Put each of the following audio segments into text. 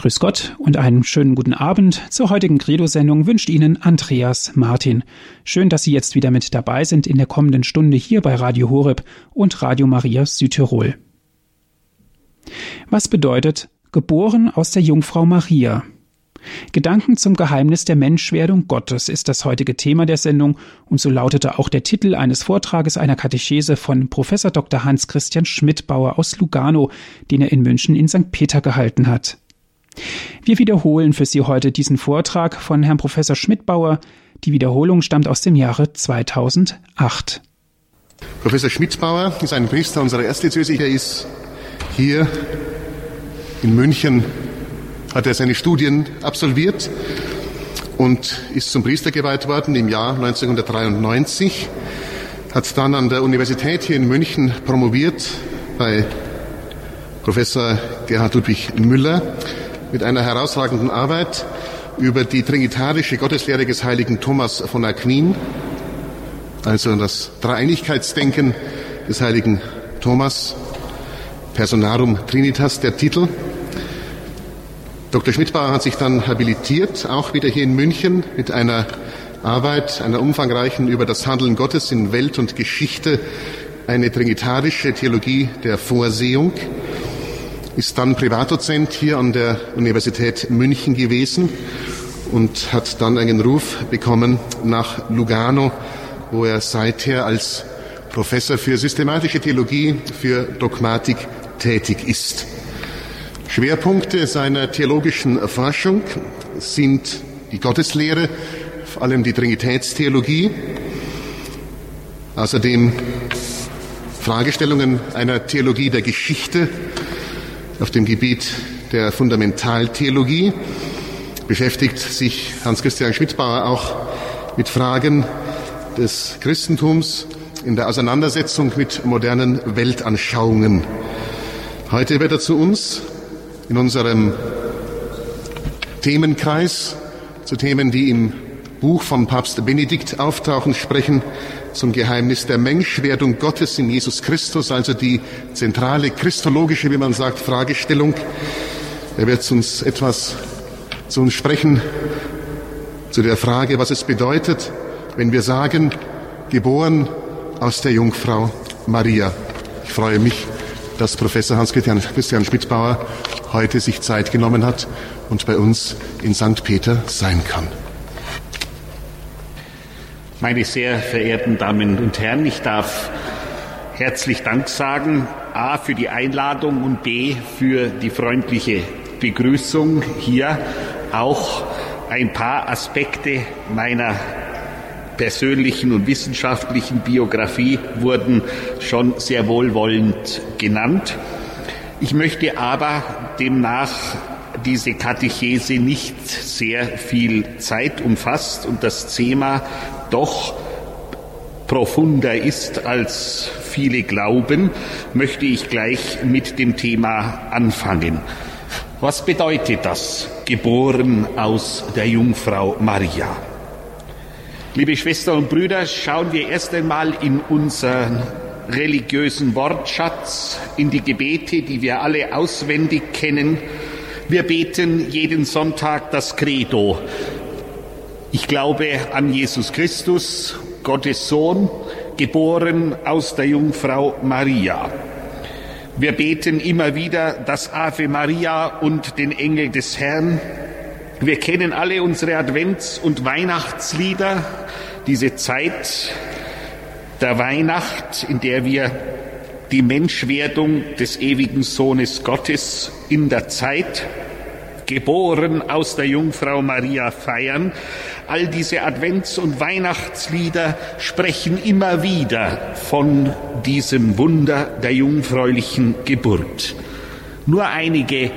Grüß Gott und einen schönen guten Abend. Zur heutigen Credo-Sendung wünscht Ihnen Andreas Martin. Schön, dass Sie jetzt wieder mit dabei sind in der kommenden Stunde hier bei Radio Horeb und Radio Maria Südtirol. Was bedeutet geboren aus der Jungfrau Maria? Gedanken zum Geheimnis der Menschwerdung Gottes ist das heutige Thema der Sendung und so lautete auch der Titel eines Vortrages einer Katechese von Professor Dr. Hans Christian Schmidbauer aus Lugano, den er in München in St. Peter gehalten hat. Wir wiederholen für Sie heute diesen Vortrag von Herrn Professor Schmidbauer. Die Wiederholung stammt aus dem Jahre 2008. Professor Schmidbauer ist ein Priester unserer Erzdiözese. Er ist hier in München, hat er seine Studien absolviert und ist zum Priester geweiht worden im Jahr 1993, hat dann an der Universität hier in München promoviert bei Professor Gerhard Ludwig Müller mit einer herausragenden Arbeit über die trinitarische Gotteslehre des heiligen Thomas von Aquin, also das Dreieinigkeitsdenken des heiligen Thomas, Personarum Trinitas, der Titel. Dr. Schmidbauer hat sich dann habilitiert, auch wieder hier in München, mit einer Arbeit, einer umfangreichen über das Handeln Gottes in Welt und Geschichte, eine trinitarische Theologie der Vorsehung ist dann Privatdozent hier an der Universität München gewesen und hat dann einen Ruf bekommen nach Lugano, wo er seither als Professor für systematische Theologie, für Dogmatik tätig ist. Schwerpunkte seiner theologischen Forschung sind die Gotteslehre, vor allem die Trinitätstheologie, außerdem Fragestellungen einer Theologie der Geschichte, auf dem Gebiet der Fundamentaltheologie beschäftigt sich Hans-Christian Schmidbauer auch mit Fragen des Christentums in der Auseinandersetzung mit modernen Weltanschauungen. Heute wird er zu uns in unserem Themenkreis zu Themen, die im Buch von Papst Benedikt auftauchen, sprechen zum Geheimnis der Menschwerdung Gottes in Jesus Christus, also die zentrale christologische, wie man sagt, Fragestellung. Er wird uns etwas zu uns sprechen zu der Frage, was es bedeutet, wenn wir sagen, geboren aus der Jungfrau Maria. Ich freue mich, dass Professor Hans-Christian Christian Schmidbauer heute sich Zeit genommen hat und bei uns in St. Peter sein kann. Meine sehr verehrten Damen und Herren, ich darf herzlich Dank sagen, a für die Einladung und b für die freundliche Begrüßung hier. Auch ein paar Aspekte meiner persönlichen und wissenschaftlichen Biografie wurden schon sehr wohlwollend genannt. Ich möchte aber demnach diese Katechese nicht sehr viel Zeit umfasst und das Thema doch profunder ist, als viele glauben, möchte ich gleich mit dem Thema anfangen. Was bedeutet das, geboren aus der Jungfrau Maria? Liebe Schwestern und Brüder, schauen wir erst einmal in unseren religiösen Wortschatz, in die Gebete, die wir alle auswendig kennen. Wir beten jeden Sonntag das Credo. Ich glaube an Jesus Christus, Gottes Sohn, geboren aus der Jungfrau Maria. Wir beten immer wieder das Ave Maria und den Engel des Herrn. Wir kennen alle unsere Advents- und Weihnachtslieder, diese Zeit der Weihnacht, in der wir die Menschwerdung des ewigen Sohnes Gottes in der Zeit geboren aus der Jungfrau Maria feiern. All diese Advents- und Weihnachtslieder sprechen immer wieder von diesem Wunder der jungfräulichen Geburt. Nur einige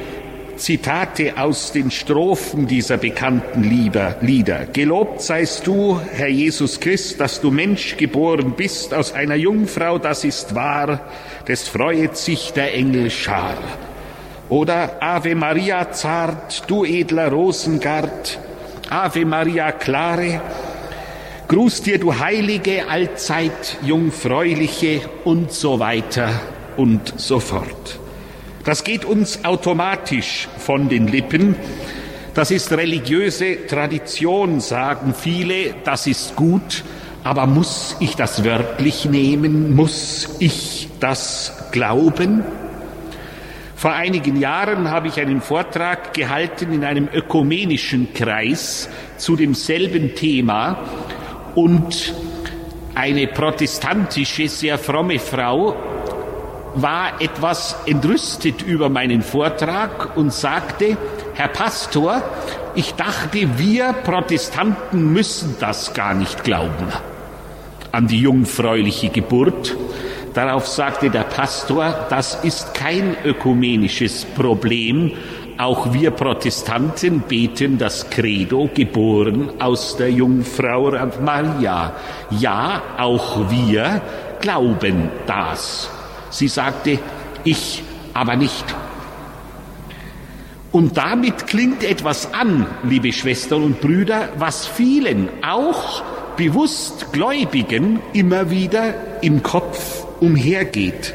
Zitate aus den Strophen dieser bekannten Lieder. Gelobt seist du, Herr Jesus Christ, dass du Mensch geboren bist aus einer Jungfrau, das ist wahr, des freuet sich der Engel Schar. Oder Ave Maria zart, du edler Rosengart, Ave Maria klare, Gruß dir, du heilige, allzeit jungfräuliche und so weiter und so fort. Das geht uns automatisch von den Lippen. Das ist religiöse Tradition, sagen viele, das ist gut, aber muss ich das wörtlich nehmen? Muss ich das glauben? Vor einigen Jahren habe ich einen Vortrag gehalten in einem ökumenischen Kreis zu demselben Thema und eine protestantische, sehr fromme Frau war etwas entrüstet über meinen Vortrag und sagte, Herr Pastor, ich dachte, wir Protestanten müssen das gar nicht glauben an die jungfräuliche Geburt. Darauf sagte der Pastor, das ist kein ökumenisches Problem. Auch wir Protestanten beten das Credo, geboren aus der Jungfrau Maria. Ja, auch wir glauben das. Sie sagte, ich aber nicht. Und damit klingt etwas an, liebe Schwestern und Brüder, was vielen, auch bewusst Gläubigen, immer wieder im Kopf umhergeht.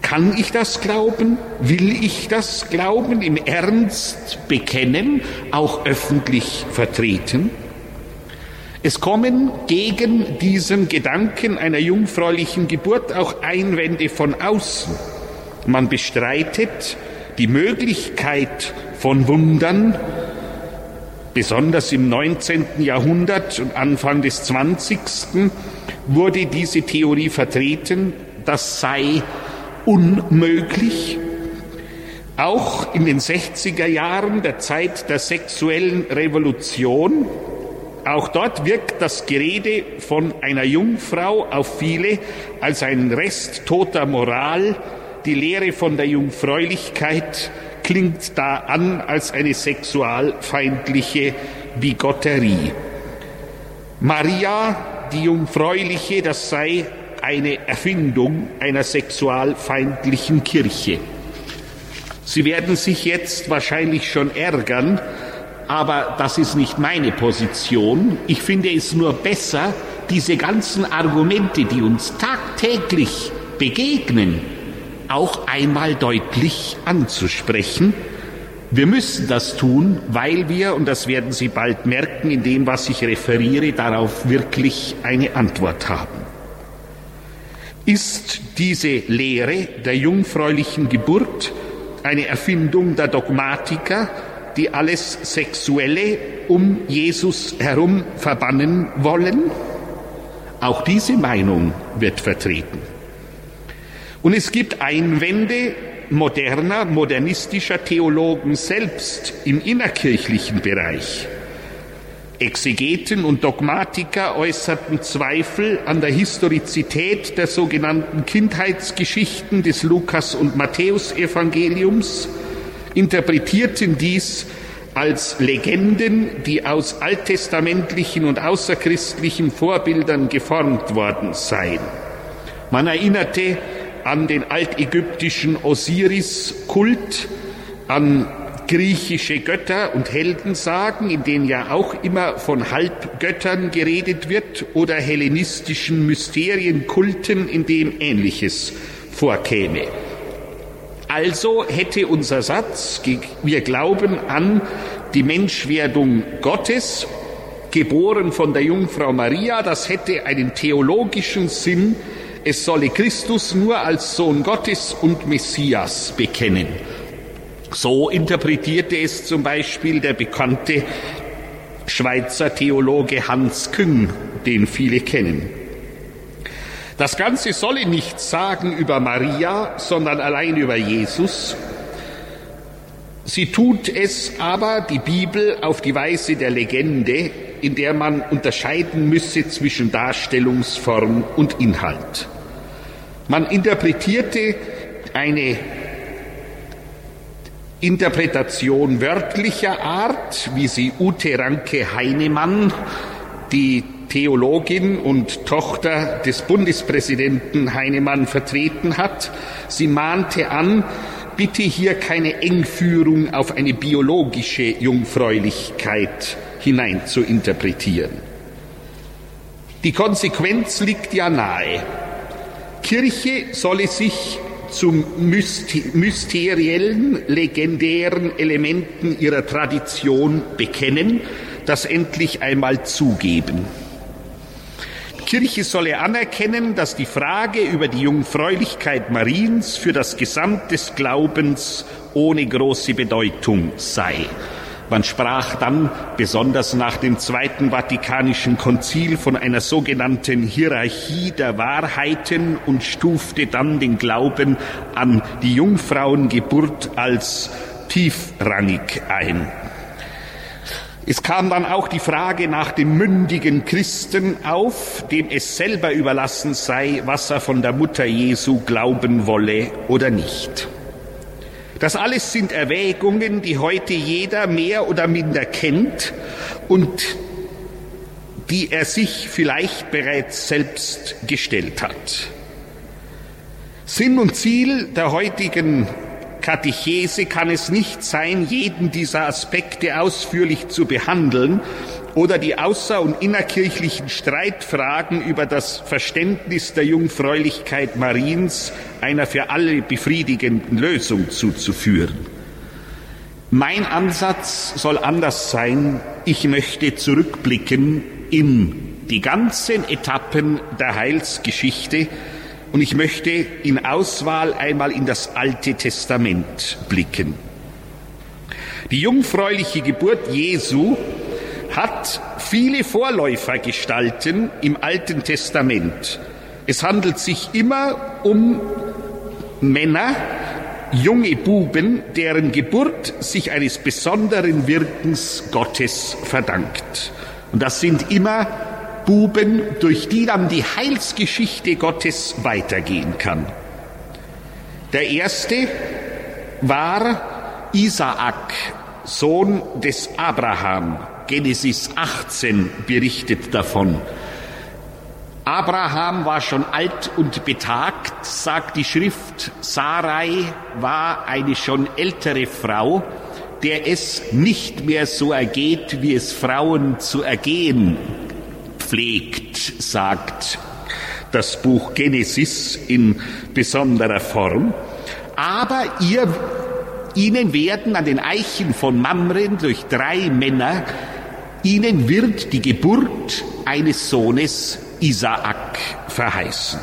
Kann ich das glauben? Will ich das glauben? Im Ernst bekennen? Auch öffentlich vertreten? Es kommen gegen diesen Gedanken einer jungfräulichen Geburt auch Einwände von außen. Man bestreitet die Möglichkeit von Wundern, besonders im 19. Jahrhundert und Anfang des 20 wurde diese Theorie vertreten, das sei unmöglich. Auch in den 60er Jahren der Zeit der sexuellen Revolution, auch dort wirkt das Gerede von einer Jungfrau auf viele als ein Rest toter Moral. Die Lehre von der Jungfräulichkeit klingt da an als eine sexualfeindliche Bigotterie. Maria die Jungfräuliche, das sei eine Erfindung einer sexualfeindlichen Kirche. Sie werden sich jetzt wahrscheinlich schon ärgern, aber das ist nicht meine Position. Ich finde es nur besser, diese ganzen Argumente, die uns tagtäglich begegnen, auch einmal deutlich anzusprechen wir müssen das tun, weil wir, und das werden Sie bald merken, in dem, was ich referiere, darauf wirklich eine Antwort haben. Ist diese Lehre der jungfräulichen Geburt eine Erfindung der Dogmatiker, die alles Sexuelle um Jesus herum verbannen wollen? Auch diese Meinung wird vertreten. Und es gibt Einwände moderner, modernistischer Theologen selbst im innerkirchlichen Bereich. Exegeten und Dogmatiker äußerten Zweifel an der Historizität der sogenannten Kindheitsgeschichten des Lukas- und Matthäusevangeliums, interpretierten dies als Legenden, die aus alttestamentlichen und außerchristlichen Vorbildern geformt worden seien. Man erinnerte an den altägyptischen Osiris-Kult, an griechische Götter und Heldensagen, in denen ja auch immer von Halbgöttern geredet wird, oder hellenistischen Mysterienkulten, in dem Ähnliches vorkäme. Also hätte unser Satz, wir glauben an die Menschwerdung Gottes, geboren von der Jungfrau Maria, das hätte einen theologischen Sinn, es solle Christus nur als Sohn Gottes und Messias bekennen. So interpretierte es zum Beispiel der bekannte Schweizer Theologe Hans Küng, den viele kennen. Das Ganze solle nichts sagen über Maria, sondern allein über Jesus. Sie tut es aber, die Bibel, auf die Weise der Legende, in der man unterscheiden müsse zwischen Darstellungsform und Inhalt. Man interpretierte eine Interpretation wörtlicher Art, wie sie Ute Ranke Heinemann, die Theologin und Tochter des Bundespräsidenten Heinemann vertreten hat. Sie mahnte an, bitte hier keine Engführung auf eine biologische Jungfräulichkeit hinein zu interpretieren. Die Konsequenz liegt ja nahe. Kirche solle sich zum mysteriellen, legendären Elementen ihrer Tradition bekennen, das endlich einmal zugeben. Kirche solle anerkennen, dass die Frage über die Jungfräulichkeit Mariens für das Gesamt des Glaubens ohne große Bedeutung sei. Man sprach dann besonders nach dem Zweiten Vatikanischen Konzil von einer sogenannten Hierarchie der Wahrheiten und stufte dann den Glauben an die Jungfrauengeburt als tiefrangig ein. Es kam dann auch die Frage nach dem mündigen Christen auf, dem es selber überlassen sei, was er von der Mutter Jesu glauben wolle oder nicht. Das alles sind Erwägungen, die heute jeder mehr oder minder kennt und die er sich vielleicht bereits selbst gestellt hat. Sinn und Ziel der heutigen Katechese kann es nicht sein, jeden dieser Aspekte ausführlich zu behandeln oder die außer- und innerkirchlichen Streitfragen über das Verständnis der Jungfräulichkeit Mariens einer für alle befriedigenden Lösung zuzuführen. Mein Ansatz soll anders sein. Ich möchte zurückblicken in die ganzen Etappen der Heilsgeschichte, und ich möchte in Auswahl einmal in das Alte Testament blicken. Die jungfräuliche Geburt Jesu hat viele Vorläufergestalten im Alten Testament. Es handelt sich immer um Männer, junge Buben, deren Geburt sich eines besonderen Wirkens Gottes verdankt. Und das sind immer Buben, durch die dann die Heilsgeschichte Gottes weitergehen kann. Der erste war Isaak, Sohn des Abraham. Genesis 18 berichtet davon. Abraham war schon alt und betagt, sagt die Schrift. Sarai war eine schon ältere Frau, der es nicht mehr so ergeht, wie es Frauen zu ergehen pflegt, sagt das Buch Genesis in besonderer Form. Aber ihr, ihnen werden an den Eichen von Mamren durch drei Männer, ihnen wird die Geburt eines Sohnes Isaak verheißen.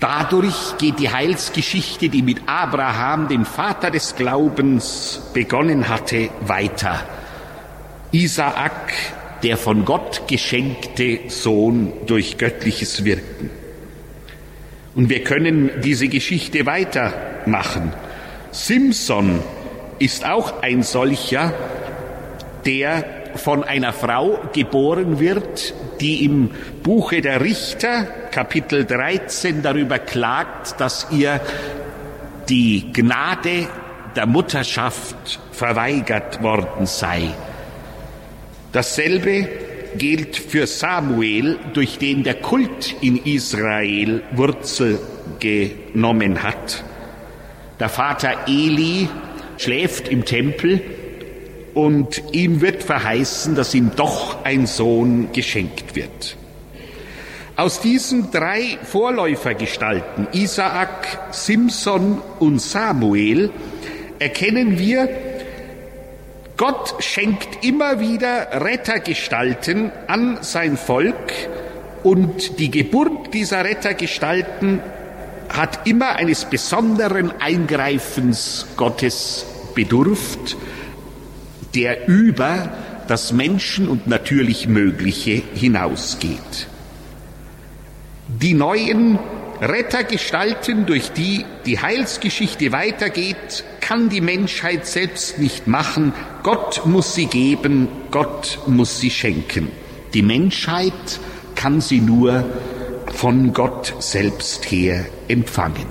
Dadurch geht die Heilsgeschichte, die mit Abraham, dem Vater des Glaubens, begonnen hatte, weiter. Isaak der von Gott geschenkte Sohn durch göttliches Wirken. Und wir können diese Geschichte weitermachen. Simson ist auch ein solcher, der von einer Frau geboren wird, die im Buche der Richter, Kapitel 13, darüber klagt, dass ihr die Gnade der Mutterschaft verweigert worden sei. Dasselbe gilt für Samuel, durch den der Kult in Israel Wurzel genommen hat. Der Vater Eli schläft im Tempel und ihm wird verheißen, dass ihm doch ein Sohn geschenkt wird. Aus diesen drei Vorläufergestalten, Isaak, Simson und Samuel, erkennen wir, Gott schenkt immer wieder Rettergestalten an sein Volk und die Geburt dieser Rettergestalten hat immer eines besonderen Eingreifens Gottes bedurft, der über das Menschen- und natürlich Mögliche hinausgeht. Die neuen Rettergestalten, durch die die Heilsgeschichte weitergeht, kann die Menschheit selbst nicht machen. Gott muss sie geben, Gott muss sie schenken. Die Menschheit kann sie nur von Gott selbst her empfangen.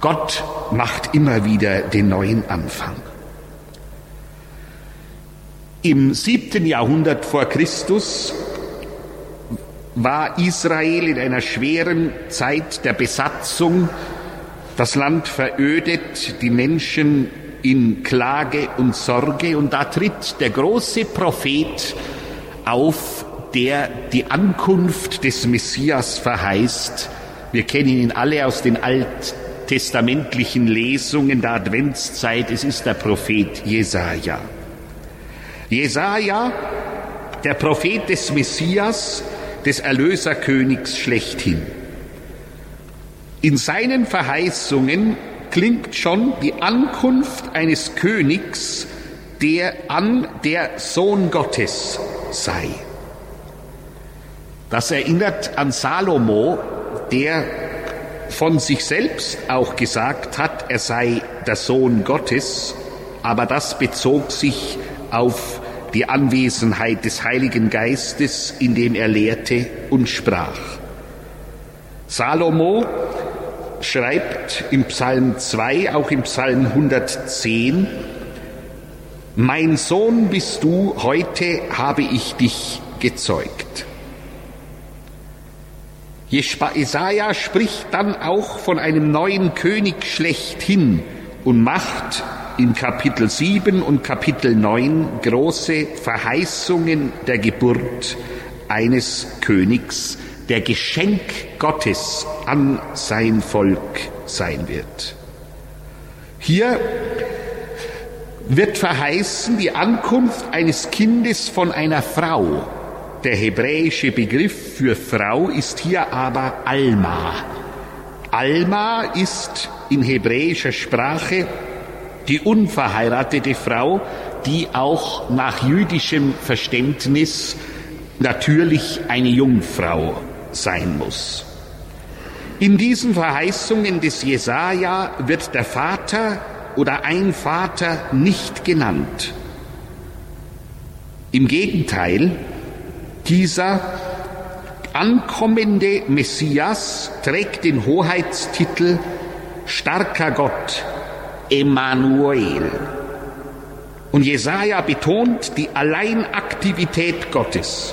Gott macht immer wieder den neuen Anfang. Im siebten Jahrhundert vor Christus war Israel in einer schweren Zeit der Besatzung, das Land verödet, die Menschen in Klage und Sorge und da tritt der große Prophet auf, der die Ankunft des Messias verheißt. Wir kennen ihn alle aus den Alt testamentlichen Lesungen der Adventszeit, es ist der Prophet Jesaja. Jesaja, der Prophet des Messias, des Erlöserkönigs schlechthin. In seinen Verheißungen klingt schon die Ankunft eines Königs, der an der Sohn Gottes sei. Das erinnert an Salomo, der von sich selbst auch gesagt hat, er sei der Sohn Gottes, aber das bezog sich auf die Anwesenheit des Heiligen Geistes, indem er lehrte und sprach. Salomo schreibt im Psalm 2, auch im Psalm 110, Mein Sohn bist du, heute habe ich dich gezeugt. Jesaja spricht dann auch von einem neuen König schlechthin und macht in Kapitel 7 und Kapitel 9 große Verheißungen der Geburt eines Königs, der Geschenk Gottes an sein Volk sein wird. Hier wird verheißen die Ankunft eines Kindes von einer Frau. Der hebräische Begriff für Frau ist hier aber Alma. Alma ist in hebräischer Sprache die unverheiratete Frau, die auch nach jüdischem Verständnis natürlich eine Jungfrau sein muss. In diesen Verheißungen des Jesaja wird der Vater oder ein Vater nicht genannt. Im Gegenteil, dieser ankommende Messias trägt den Hoheitstitel Starker Gott, Emmanuel. Und Jesaja betont die Alleinaktivität Gottes.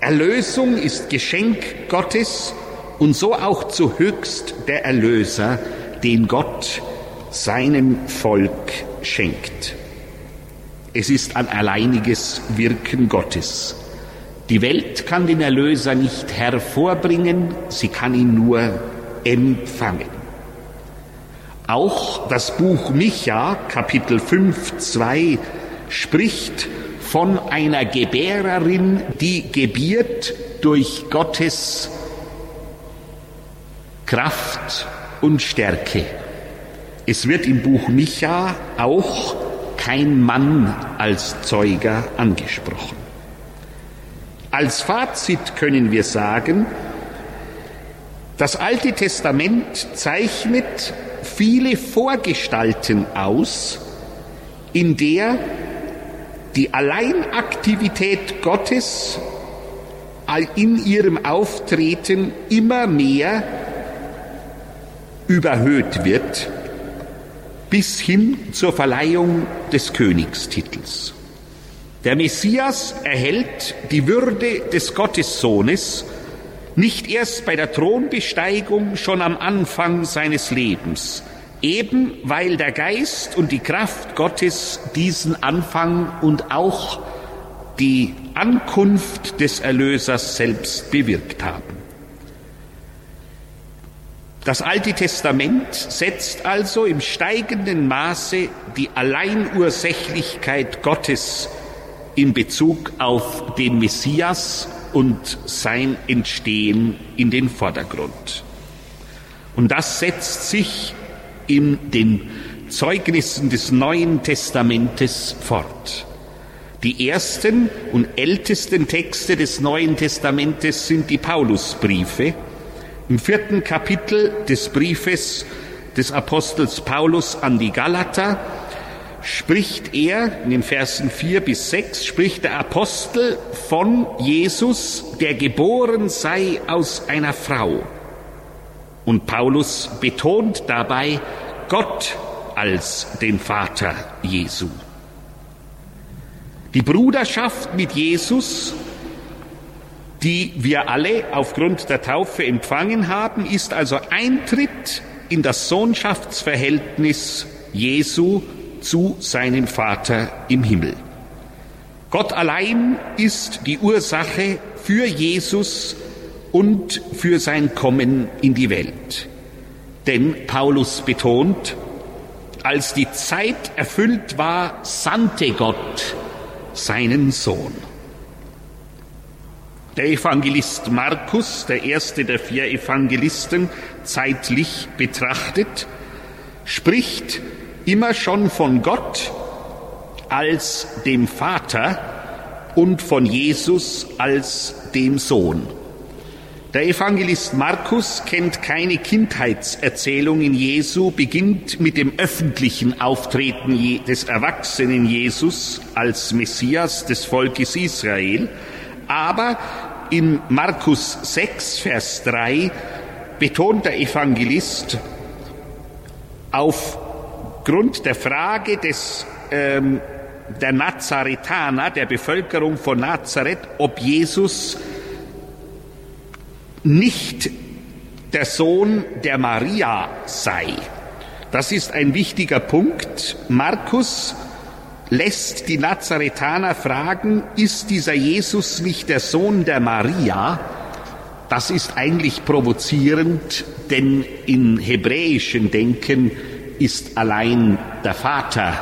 Erlösung ist Geschenk Gottes und so auch zu höchst der Erlöser, den Gott seinem Volk schenkt. Es ist ein alleiniges Wirken Gottes. Die Welt kann den Erlöser nicht hervorbringen, sie kann ihn nur empfangen. Auch das Buch Micha, Kapitel 5, 2, spricht von einer Gebärerin, die gebiert durch Gottes Kraft und Stärke. Es wird im Buch Micha auch kein Mann als Zeuger angesprochen. Als Fazit können wir sagen, das Alte Testament zeichnet viele Vorgestalten aus, in der die Alleinaktivität Gottes in ihrem Auftreten immer mehr überhöht wird, bis hin zur Verleihung des Königstitels. Der Messias erhält die Würde des Gottessohnes nicht erst bei der Thronbesteigung, schon am Anfang seines Lebens, eben weil der Geist und die Kraft Gottes diesen Anfang und auch die Ankunft des Erlösers selbst bewirkt haben. Das Alte Testament setzt also im steigenden Maße die Alleinursächlichkeit Gottes in Bezug auf den Messias und sein Entstehen in den Vordergrund. Und das setzt sich in den Zeugnissen des Neuen Testamentes fort. Die ersten und ältesten Texte des Neuen Testamentes sind die Paulusbriefe. Im vierten Kapitel des Briefes des Apostels Paulus an die Galater spricht er, in den Versen 4 bis 6, spricht der Apostel von Jesus, der geboren sei aus einer Frau. Und Paulus betont dabei Gott als den Vater Jesu. Die Bruderschaft mit Jesus, die wir alle aufgrund der Taufe empfangen haben, ist also Eintritt in das Sohnschaftsverhältnis Jesu zu seinem Vater im Himmel. Gott allein ist die Ursache für Jesus und für sein Kommen in die Welt. Denn Paulus betont, als die Zeit erfüllt war, sandte Gott seinen Sohn. Der Evangelist Markus, der erste der vier Evangelisten, zeitlich betrachtet, spricht immer schon von Gott als dem Vater und von Jesus als dem Sohn. Der Evangelist Markus kennt keine Kindheitserzählung in Jesu, beginnt mit dem öffentlichen Auftreten des erwachsenen Jesus als Messias des Volkes Israel, aber in Markus 6, Vers 3 betont der Evangelist aufgrund der Frage des, ähm, der Nazaretaner, der Bevölkerung von Nazareth, ob Jesus nicht der Sohn der Maria sei. Das ist ein wichtiger Punkt. Markus lässt die Nazaretaner fragen, ist dieser Jesus nicht der Sohn der Maria? Das ist eigentlich provozierend, denn im hebräischen Denken ist allein der Vater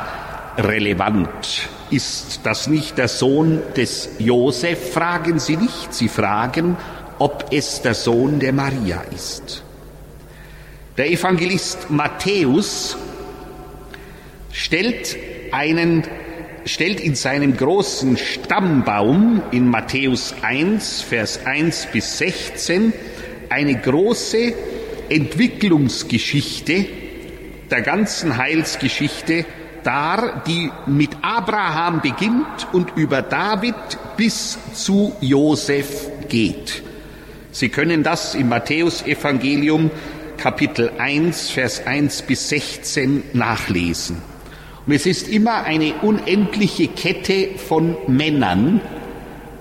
relevant. Ist das nicht der Sohn des Josef? Fragen Sie nicht. Sie fragen, ob es der Sohn der Maria ist. Der Evangelist Matthäus stellt einen stellt in seinem großen Stammbaum in Matthäus 1, Vers 1 bis 16 eine große Entwicklungsgeschichte der ganzen Heilsgeschichte dar, die mit Abraham beginnt und über David bis zu Josef geht. Sie können das im Matthäusevangelium Kapitel 1, Vers 1 bis 16 nachlesen. Und es ist immer eine unendliche Kette von Männern.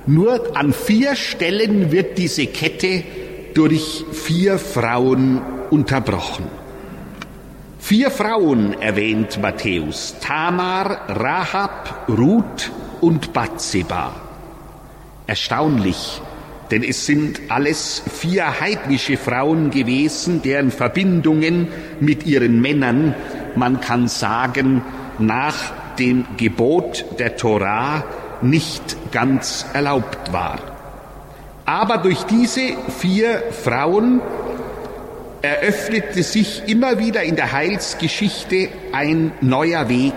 Nur an vier Stellen wird diese Kette durch vier Frauen unterbrochen. Vier Frauen erwähnt Matthäus. Tamar, Rahab, Ruth und Bathseba. Erstaunlich, denn es sind alles vier heidnische Frauen gewesen, deren Verbindungen mit ihren Männern, man kann sagen, nach dem Gebot der Torah nicht ganz erlaubt war. Aber durch diese vier Frauen eröffnete sich immer wieder in der Heilsgeschichte ein neuer Weg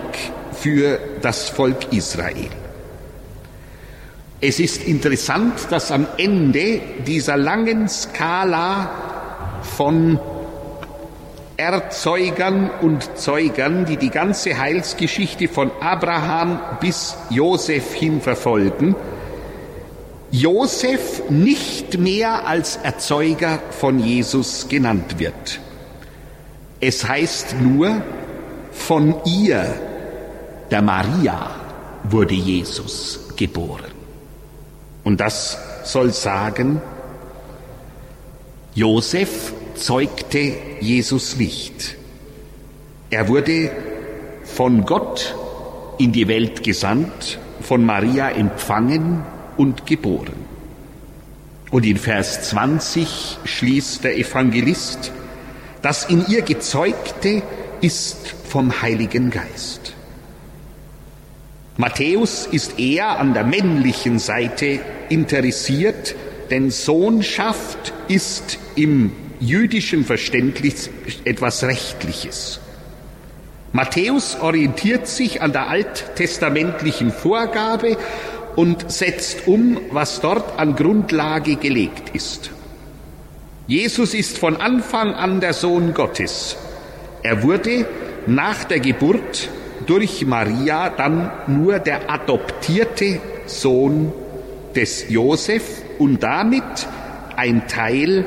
für das Volk Israel. Es ist interessant, dass am Ende dieser langen Skala von Erzeugern und Zeugern, die die ganze Heilsgeschichte von Abraham bis Josef hin verfolgen, Josef nicht mehr als Erzeuger von Jesus genannt wird. Es heißt nur, von ihr, der Maria, wurde Jesus geboren. Und das soll sagen, Josef zeugte Jesus nicht. Er wurde von Gott in die Welt gesandt, von Maria empfangen und geboren. Und in Vers 20 schließt der Evangelist, das in ihr gezeugte ist vom Heiligen Geist. Matthäus ist eher an der männlichen Seite interessiert, denn Sohnschaft ist im jüdischen Verständnis etwas Rechtliches. Matthäus orientiert sich an der alttestamentlichen Vorgabe und setzt um, was dort an Grundlage gelegt ist. Jesus ist von Anfang an der Sohn Gottes. Er wurde nach der Geburt durch Maria dann nur der adoptierte Sohn des Josef und damit ein Teil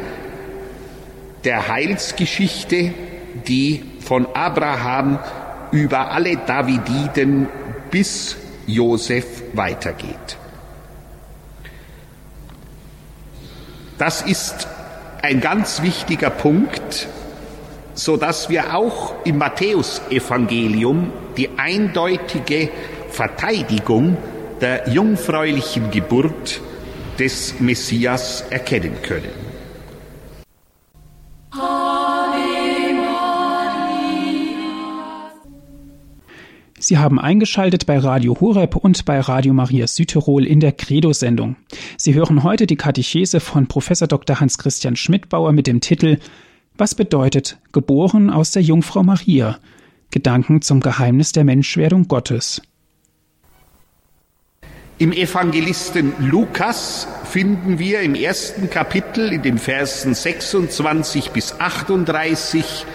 der Heilsgeschichte, die von Abraham über alle Davididen bis Josef weitergeht. Das ist ein ganz wichtiger Punkt, so dass wir auch im Matthäusevangelium die eindeutige Verteidigung der jungfräulichen Geburt des Messias erkennen können. Sie haben eingeschaltet bei Radio Horeb und bei Radio Maria Südtirol in der Credo-Sendung. Sie hören heute die Katechese von Professor Dr. Hans-Christian Schmidbauer mit dem Titel Was bedeutet geboren aus der Jungfrau Maria? Gedanken zum Geheimnis der Menschwerdung Gottes. Im Evangelisten Lukas finden wir im ersten Kapitel in den Versen 26 bis 38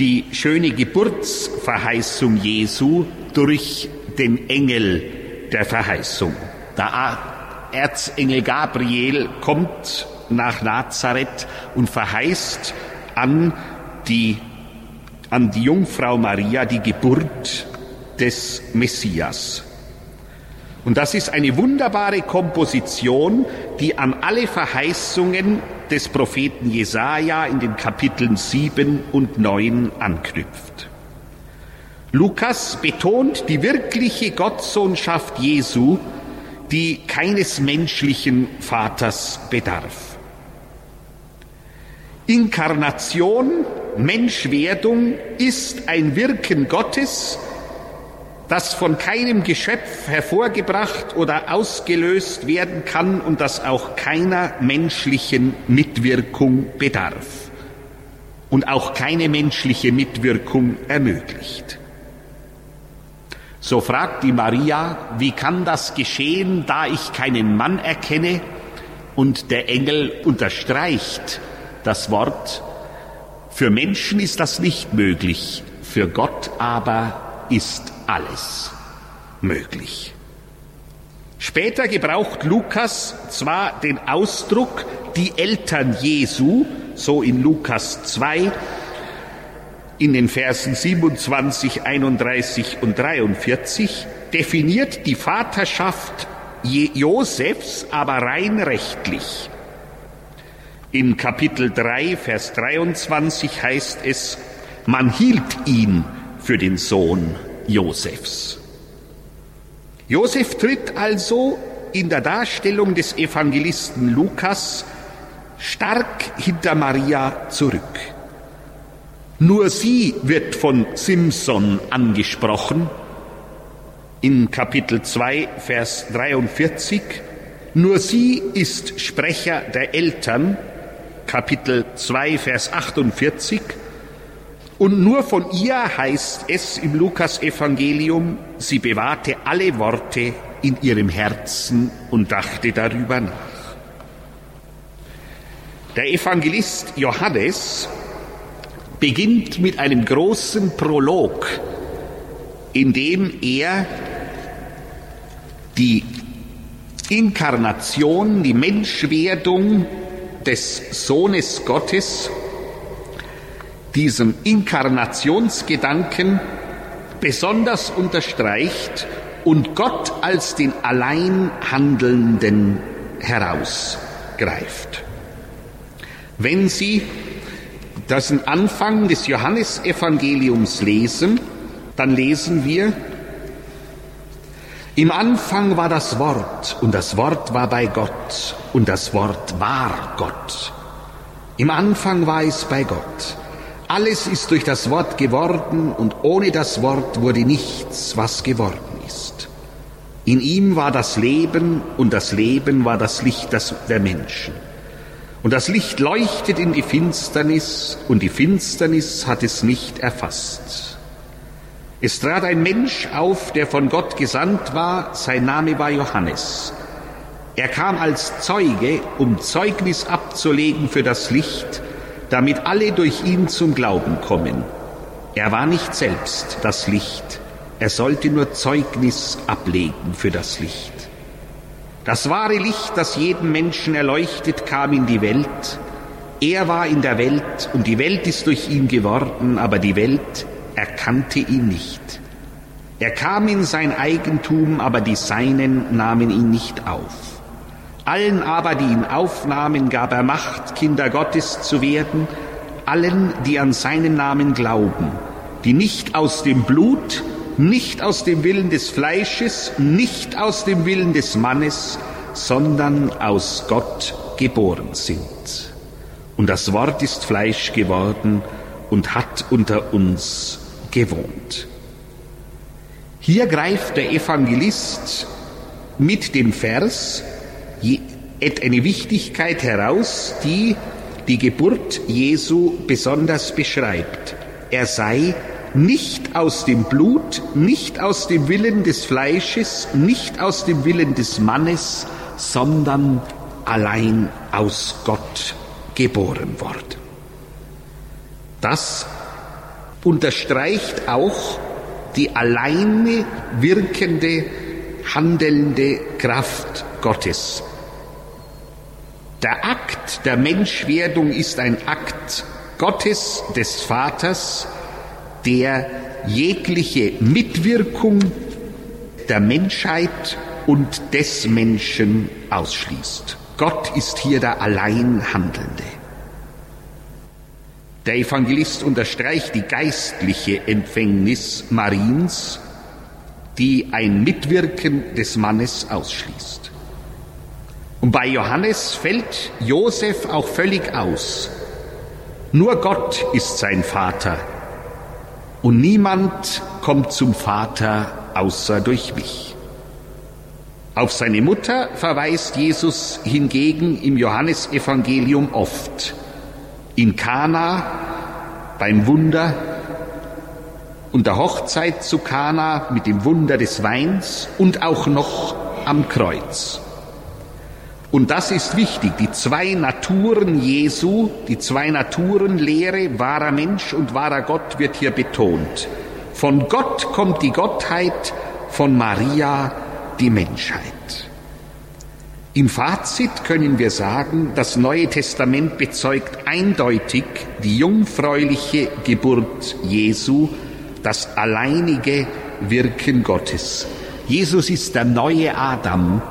die schöne Geburtsverheißung Jesu durch den Engel der Verheißung. Der Erzengel Gabriel kommt nach Nazareth und verheißt an die, an die Jungfrau Maria die Geburt des Messias. Und das ist eine wunderbare Komposition, die an alle Verheißungen des Propheten Jesaja in den Kapiteln 7 und 9 anknüpft. Lukas betont die wirkliche Gottsohnschaft Jesu, die keines menschlichen Vaters bedarf. Inkarnation, Menschwerdung ist ein Wirken Gottes, das von keinem Geschöpf hervorgebracht oder ausgelöst werden kann und das auch keiner menschlichen Mitwirkung bedarf und auch keine menschliche Mitwirkung ermöglicht. So fragt die Maria, wie kann das geschehen, da ich keinen Mann erkenne? Und der Engel unterstreicht das Wort, für Menschen ist das nicht möglich, für Gott aber ist alles möglich. Später gebraucht Lukas zwar den Ausdruck die Eltern Jesu, so in Lukas 2, in den Versen 27, 31 und 43, definiert die Vaterschaft Josefs aber rein rechtlich. In Kapitel 3, Vers 23 heißt es, man hielt ihn für den Sohn Josefs. Josef tritt also in der Darstellung des Evangelisten Lukas stark hinter Maria zurück. Nur sie wird von Simson angesprochen in Kapitel 2, Vers 43. Nur sie ist Sprecher der Eltern, Kapitel 2, Vers 48. Und nur von ihr heißt es im Lukas-Evangelium, sie bewahrte alle Worte in ihrem Herzen und dachte darüber nach. Der Evangelist Johannes beginnt mit einem großen Prolog, in dem er die Inkarnation, die Menschwerdung des Sohnes Gottes diesen Inkarnationsgedanken besonders unterstreicht und Gott als den allein Handelnden herausgreift. Wenn Sie das Anfang des Johannesevangeliums lesen, dann lesen wir, im Anfang war das Wort und das Wort war bei Gott und das Wort war Gott. Im Anfang war es bei Gott. Alles ist durch das Wort geworden und ohne das Wort wurde nichts, was geworden ist. In ihm war das Leben und das Leben war das Licht der Menschen. Und das Licht leuchtet in die Finsternis und die Finsternis hat es nicht erfasst. Es trat ein Mensch auf, der von Gott gesandt war, sein Name war Johannes. Er kam als Zeuge, um Zeugnis abzulegen für das Licht, damit alle durch ihn zum Glauben kommen. Er war nicht selbst das Licht, er sollte nur Zeugnis ablegen für das Licht. Das wahre Licht, das jeden Menschen erleuchtet, kam in die Welt. Er war in der Welt und die Welt ist durch ihn geworden, aber die Welt erkannte ihn nicht. Er kam in sein Eigentum, aber die Seinen nahmen ihn nicht auf. Allen aber, die ihn aufnahmen, gab er Macht, Kinder Gottes zu werden, allen, die an seinen Namen glauben, die nicht aus dem Blut, nicht aus dem Willen des Fleisches, nicht aus dem Willen des Mannes, sondern aus Gott geboren sind. Und das Wort ist Fleisch geworden und hat unter uns gewohnt. Hier greift der Evangelist mit dem Vers eine Wichtigkeit heraus, die die Geburt Jesu besonders beschreibt. Er sei nicht aus dem Blut, nicht aus dem Willen des Fleisches, nicht aus dem Willen des Mannes, sondern allein aus Gott geboren worden. Das unterstreicht auch die alleine wirkende, handelnde Kraft Gottes. Der Akt der Menschwerdung ist ein Akt Gottes des Vaters, der jegliche Mitwirkung der Menschheit und des Menschen ausschließt. Gott ist hier der Alleinhandelnde. Der Evangelist unterstreicht die geistliche Empfängnis Mariens, die ein Mitwirken des Mannes ausschließt. Und bei Johannes fällt Josef auch völlig aus. Nur Gott ist sein Vater und niemand kommt zum Vater außer durch mich. Auf seine Mutter verweist Jesus hingegen im Johannesevangelium oft. In Kana beim Wunder und der Hochzeit zu Kana mit dem Wunder des Weins und auch noch am Kreuz. Und das ist wichtig. Die zwei Naturen Jesu, die zwei Naturen Lehre, wahrer Mensch und wahrer Gott wird hier betont. Von Gott kommt die Gottheit, von Maria die Menschheit. Im Fazit können wir sagen, das Neue Testament bezeugt eindeutig die jungfräuliche Geburt Jesu, das alleinige Wirken Gottes. Jesus ist der neue Adam,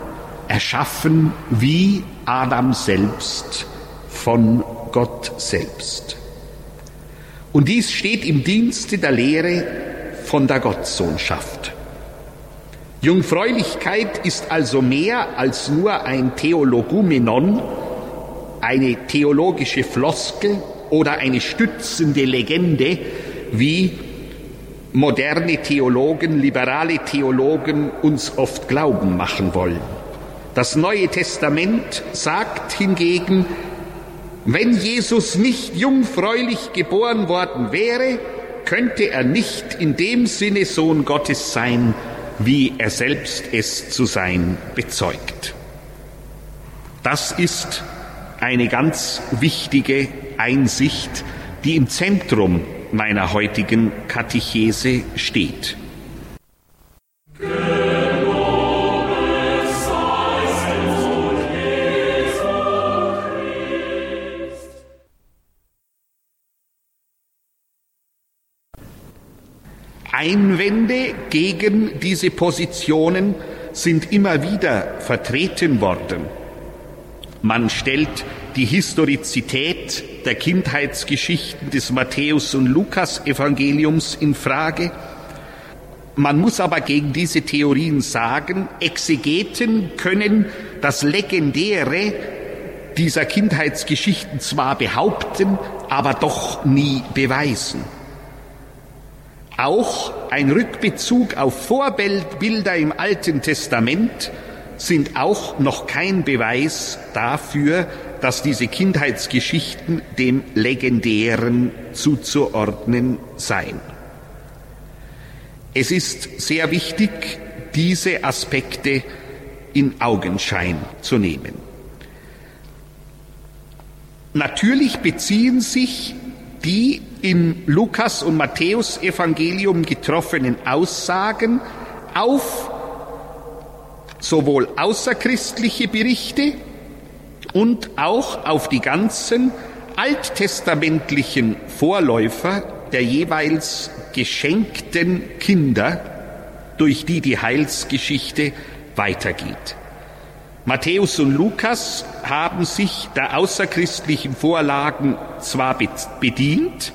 erschaffen wie Adam selbst von Gott selbst. Und dies steht im Dienste der Lehre von der Gottsohnschaft. Jungfräulichkeit ist also mehr als nur ein Theologumenon, eine theologische Floskel oder eine stützende Legende, wie moderne Theologen, liberale Theologen uns oft glauben machen wollen. Das Neue Testament sagt hingegen, wenn Jesus nicht jungfräulich geboren worden wäre, könnte er nicht in dem Sinne Sohn Gottes sein, wie er selbst es zu sein bezeugt. Das ist eine ganz wichtige Einsicht, die im Zentrum meiner heutigen Katechese steht. Einwände gegen diese Positionen sind immer wieder vertreten worden. Man stellt die Historizität der Kindheitsgeschichten des Matthäus- und Lukas-Evangeliums in Frage. Man muss aber gegen diese Theorien sagen, Exegeten können das Legendäre dieser Kindheitsgeschichten zwar behaupten, aber doch nie beweisen. Auch ein Rückbezug auf Vorbilder im Alten Testament sind auch noch kein Beweis dafür, dass diese Kindheitsgeschichten dem Legendären zuzuordnen seien. Es ist sehr wichtig, diese Aspekte in Augenschein zu nehmen. Natürlich beziehen sich die im Lukas- und Matthäus-Evangelium getroffenen Aussagen auf sowohl außerchristliche Berichte und auch auf die ganzen alttestamentlichen Vorläufer der jeweils geschenkten Kinder, durch die die Heilsgeschichte weitergeht. Matthäus und Lukas haben sich der außerchristlichen Vorlagen zwar bedient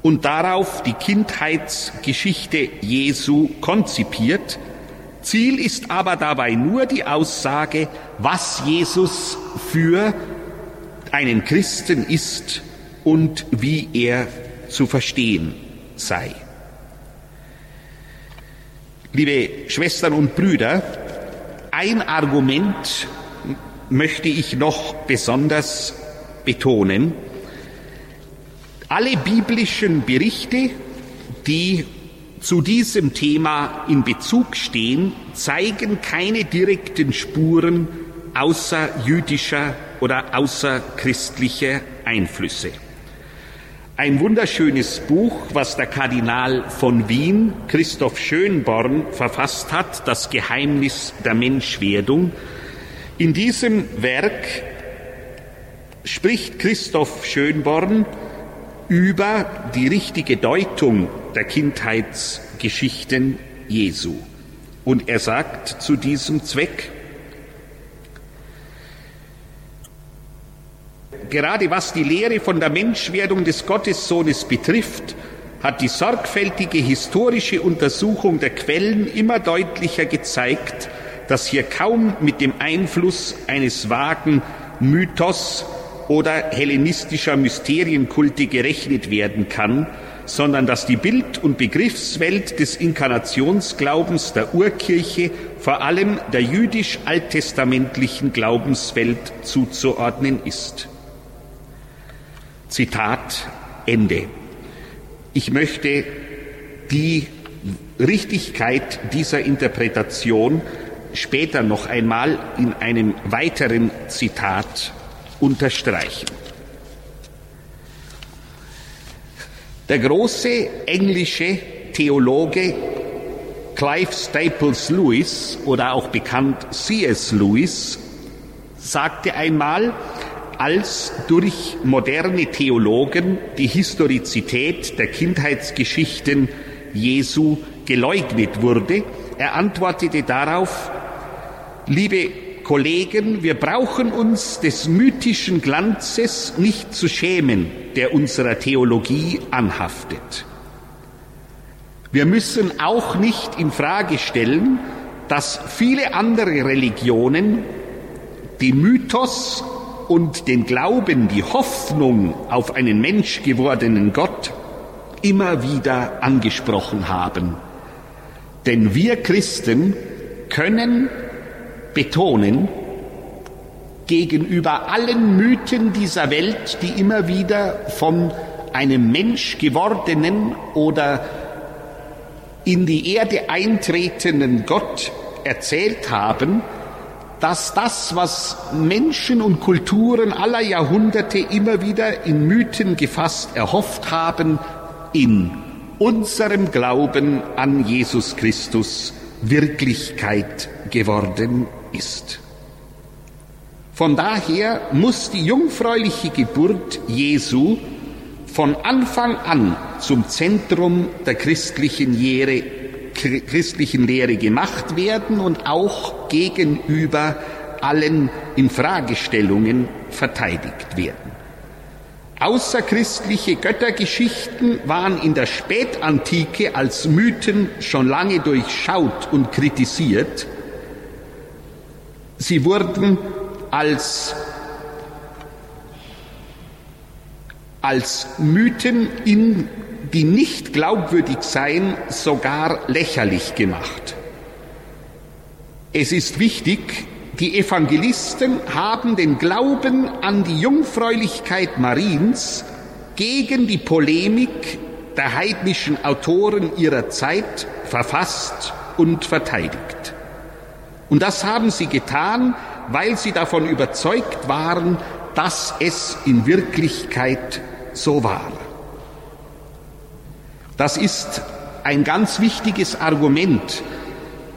und darauf die Kindheitsgeschichte Jesu konzipiert, Ziel ist aber dabei nur die Aussage, was Jesus für einen Christen ist und wie er zu verstehen sei. Liebe Schwestern und Brüder, ein Argument möchte ich noch besonders betonen. Alle biblischen Berichte, die zu diesem Thema in Bezug stehen, zeigen keine direkten Spuren außer jüdischer oder außerchristlicher Einflüsse. Ein wunderschönes Buch, was der Kardinal von Wien, Christoph Schönborn, verfasst hat, Das Geheimnis der Menschwerdung. In diesem Werk spricht Christoph Schönborn über die richtige Deutung der Kindheitsgeschichten Jesu. Und er sagt zu diesem Zweck, gerade was die Lehre von der Menschwerdung des Gottessohnes betrifft, hat die sorgfältige historische Untersuchung der Quellen immer deutlicher gezeigt, dass hier kaum mit dem Einfluss eines vagen Mythos oder hellenistischer Mysterienkulte gerechnet werden kann, sondern dass die Bild- und Begriffswelt des Inkarnationsglaubens der Urkirche vor allem der jüdisch-alttestamentlichen Glaubenswelt zuzuordnen ist. Zitat Ende. Ich möchte die Richtigkeit dieser Interpretation später noch einmal in einem weiteren Zitat unterstreichen. Der große englische Theologe Clive Staples Lewis oder auch bekannt C.S. Lewis sagte einmal, als durch moderne Theologen die Historizität der Kindheitsgeschichten Jesu geleugnet wurde, er antwortete darauf, liebe Kollegen, wir brauchen uns des mythischen Glanzes nicht zu schämen, der unserer Theologie anhaftet. Wir müssen auch nicht in Frage stellen, dass viele andere Religionen die Mythos und den Glauben, die Hoffnung auf einen menschgewordenen Gott immer wieder angesprochen haben. Denn wir Christen können betonen, gegenüber allen Mythen dieser Welt, die immer wieder von einem Mensch gewordenen oder in die Erde eintretenden Gott erzählt haben, dass das, was Menschen und Kulturen aller Jahrhunderte immer wieder in Mythen gefasst erhofft haben, in unserem Glauben an Jesus Christus Wirklichkeit geworden ist. Von daher muss die jungfräuliche Geburt Jesu von Anfang an zum Zentrum der christlichen Lehre, christlichen Lehre gemacht werden und auch gegenüber allen Infragestellungen verteidigt werden. Außerchristliche Göttergeschichten waren in der Spätantike als Mythen schon lange durchschaut und kritisiert. Sie wurden als, als Mythen, in, die nicht glaubwürdig seien, sogar lächerlich gemacht. Es ist wichtig, die Evangelisten haben den Glauben an die Jungfräulichkeit Mariens gegen die Polemik der heidnischen Autoren ihrer Zeit verfasst und verteidigt. Und das haben sie getan, weil sie davon überzeugt waren, dass es in Wirklichkeit so war. Das ist ein ganz wichtiges Argument,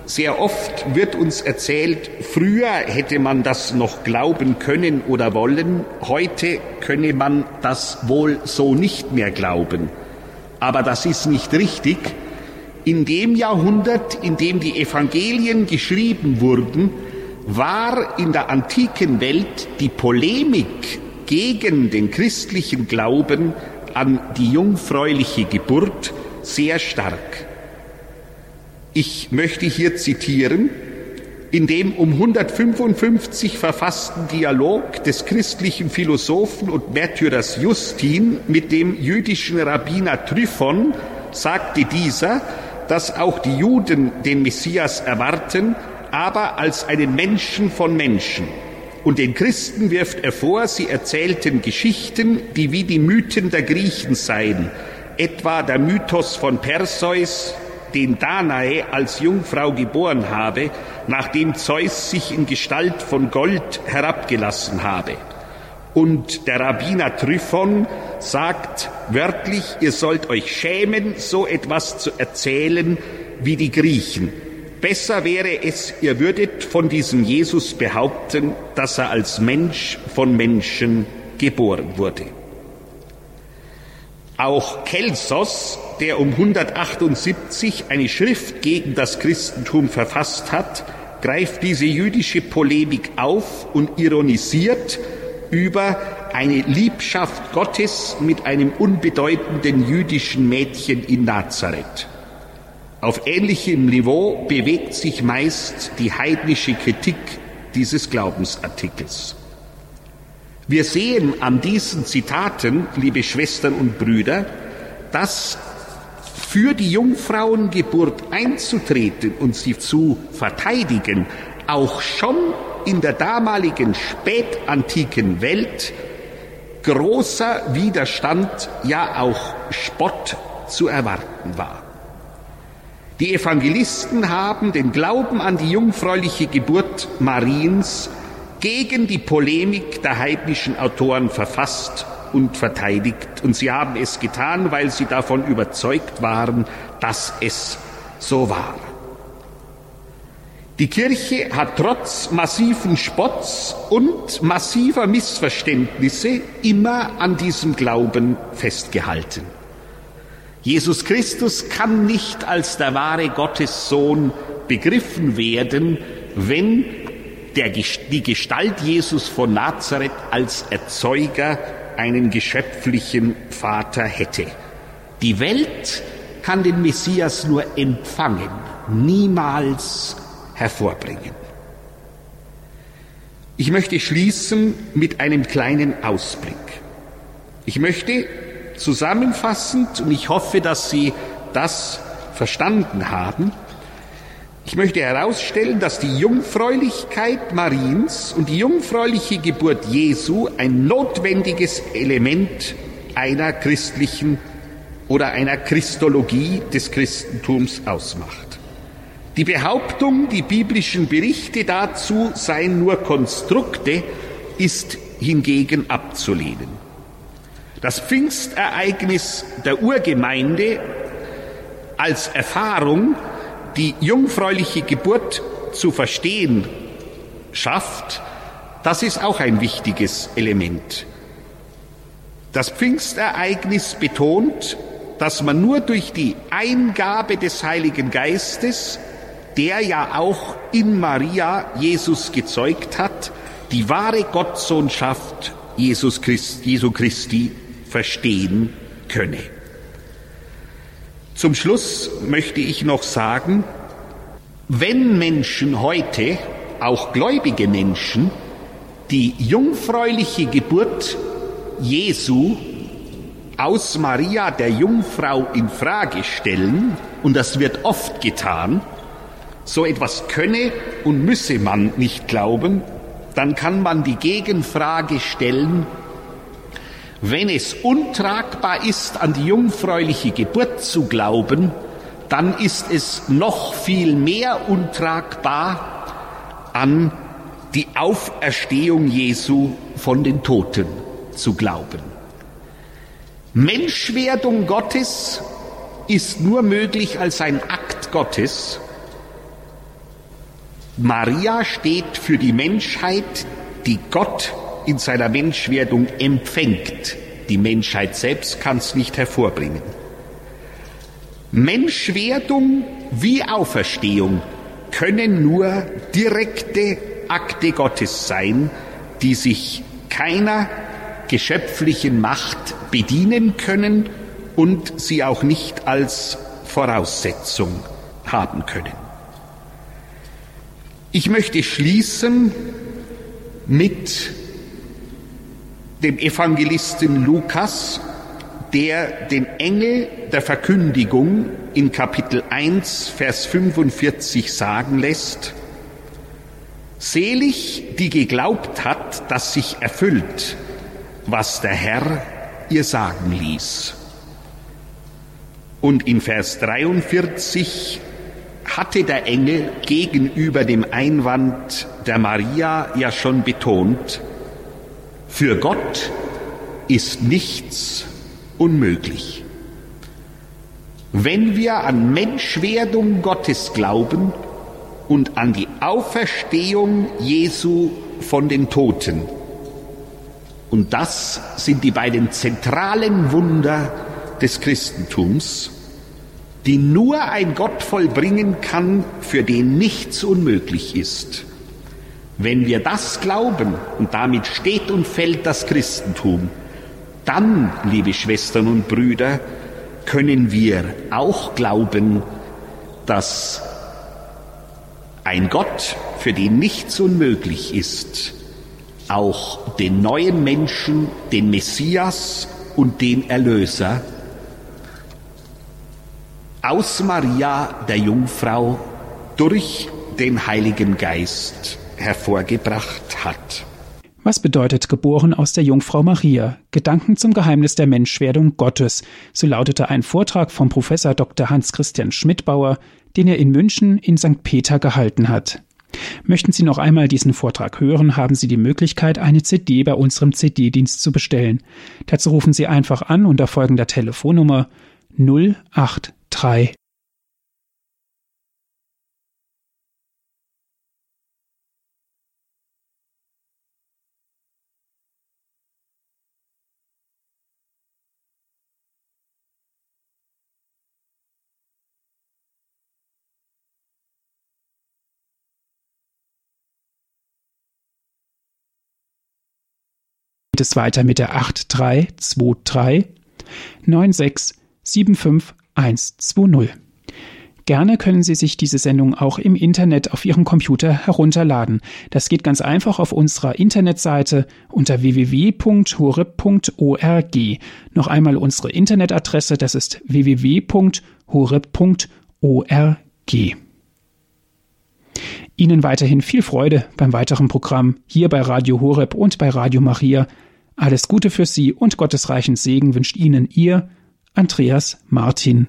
sehr oft wird uns erzählt, früher hätte man das noch glauben können oder wollen, heute könne man das wohl so nicht mehr glauben. Aber das ist nicht richtig. In dem Jahrhundert, in dem die Evangelien geschrieben wurden, war in der antiken Welt die Polemik gegen den christlichen Glauben an die jungfräuliche Geburt sehr stark. Ich möchte hier zitieren, in dem um 155 verfassten Dialog des christlichen Philosophen und Märtyrers Justin mit dem jüdischen Rabbiner Tryphon sagte dieser, dass auch die Juden den Messias erwarten, aber als einen Menschen von Menschen. Und den Christen wirft er vor, sie erzählten Geschichten, die wie die Mythen der Griechen seien, etwa der Mythos von Perseus, den Danae als Jungfrau geboren habe, nachdem Zeus sich in Gestalt von Gold herabgelassen habe. Und der Rabbiner Tryphon sagt wörtlich, ihr sollt euch schämen, so etwas zu erzählen wie die Griechen. Besser wäre es, ihr würdet von diesem Jesus behaupten, dass er als Mensch von Menschen geboren wurde. Auch Kelsos, der um 178 eine Schrift gegen das Christentum verfasst hat, greift diese jüdische Polemik auf und ironisiert über eine Liebschaft Gottes mit einem unbedeutenden jüdischen Mädchen in Nazareth. Auf ähnlichem Niveau bewegt sich meist die heidnische Kritik dieses Glaubensartikels. Wir sehen an diesen Zitaten, liebe Schwestern und Brüder, dass für die Jungfrauengeburt einzutreten und sie zu verteidigen, auch schon in der damaligen spätantiken Welt großer Widerstand, ja auch Spott zu erwarten war. Die Evangelisten haben den Glauben an die jungfräuliche Geburt Mariens gegen die Polemik der heidnischen Autoren verfasst und verteidigt. Und sie haben es getan, weil sie davon überzeugt waren, dass es so war. Die Kirche hat trotz massiven Spotts und massiver Missverständnisse immer an diesem Glauben festgehalten. Jesus Christus kann nicht als der wahre Gottessohn begriffen werden, wenn der, die Gestalt Jesus von Nazareth als Erzeuger einen geschöpflichen Vater hätte. Die Welt kann den Messias nur empfangen, niemals hervorbringen. Ich möchte schließen mit einem kleinen Ausblick. Ich möchte zusammenfassend, und ich hoffe, dass Sie das verstanden haben, ich möchte herausstellen, dass die Jungfräulichkeit Mariens und die jungfräuliche Geburt Jesu ein notwendiges Element einer christlichen oder einer Christologie des Christentums ausmacht. Die Behauptung, die biblischen Berichte dazu seien nur Konstrukte, ist hingegen abzulehnen. Das Pfingstereignis der Urgemeinde als Erfahrung die jungfräuliche Geburt zu verstehen schafft, das ist auch ein wichtiges Element. Das Pfingstereignis betont, dass man nur durch die Eingabe des Heiligen Geistes, der ja auch in Maria Jesus gezeugt hat, die wahre Gottsohnschaft Jesus Christ, Jesu Christi verstehen könne. Zum Schluss möchte ich noch sagen, wenn Menschen heute, auch gläubige Menschen, die jungfräuliche Geburt Jesu aus Maria der Jungfrau in Frage stellen, und das wird oft getan, so etwas könne und müsse man nicht glauben, dann kann man die Gegenfrage stellen, wenn es untragbar ist, an die jungfräuliche Geburt zu glauben, dann ist es noch viel mehr untragbar, an die Auferstehung Jesu von den Toten zu glauben. Menschwerdung Gottes ist nur möglich als ein Akt Gottes. Maria steht für die Menschheit, die Gott in seiner Menschwerdung empfängt. Die Menschheit selbst kann es nicht hervorbringen. Menschwerdung wie Auferstehung können nur direkte Akte Gottes sein, die sich keiner geschöpflichen Macht bedienen können und sie auch nicht als Voraussetzung haben können. Ich möchte schließen mit dem Evangelisten Lukas, der den Engel der Verkündigung in Kapitel 1, Vers 45 sagen lässt, Selig, die geglaubt hat, dass sich erfüllt, was der Herr ihr sagen ließ. Und in Vers 43 hatte der Engel gegenüber dem Einwand der Maria ja schon betont, für Gott ist nichts unmöglich. Wenn wir an Menschwerdung Gottes glauben und an die Auferstehung Jesu von den Toten, und das sind die beiden zentralen Wunder des Christentums, die nur ein Gott vollbringen kann, für den nichts unmöglich ist. Wenn wir das glauben, und damit steht und fällt das Christentum, dann, liebe Schwestern und Brüder, können wir auch glauben, dass ein Gott, für den nichts unmöglich ist, auch den neuen Menschen, den Messias und den Erlöser aus Maria der Jungfrau durch den Heiligen Geist hervorgebracht hat. Was bedeutet geboren aus der Jungfrau Maria? Gedanken zum Geheimnis der Menschwerdung Gottes. So lautete ein Vortrag vom Professor Dr. Hans Christian Schmidbauer, den er in München in St. Peter gehalten hat. Möchten Sie noch einmal diesen Vortrag hören, haben Sie die Möglichkeit, eine CD bei unserem CD-Dienst zu bestellen. Dazu rufen Sie einfach an unter folgender Telefonnummer 083 geht es weiter mit der 8323 9675120. Gerne können Sie sich diese Sendung auch im Internet auf Ihrem Computer herunterladen. Das geht ganz einfach auf unserer Internetseite unter www.horeb.org. Noch einmal unsere Internetadresse, das ist www.horeb.org. Ihnen weiterhin viel Freude beim weiteren Programm hier bei Radio Horeb und bei Radio Maria. Alles Gute für Sie und Gottes reichen Segen wünscht Ihnen Ihr Andreas Martin.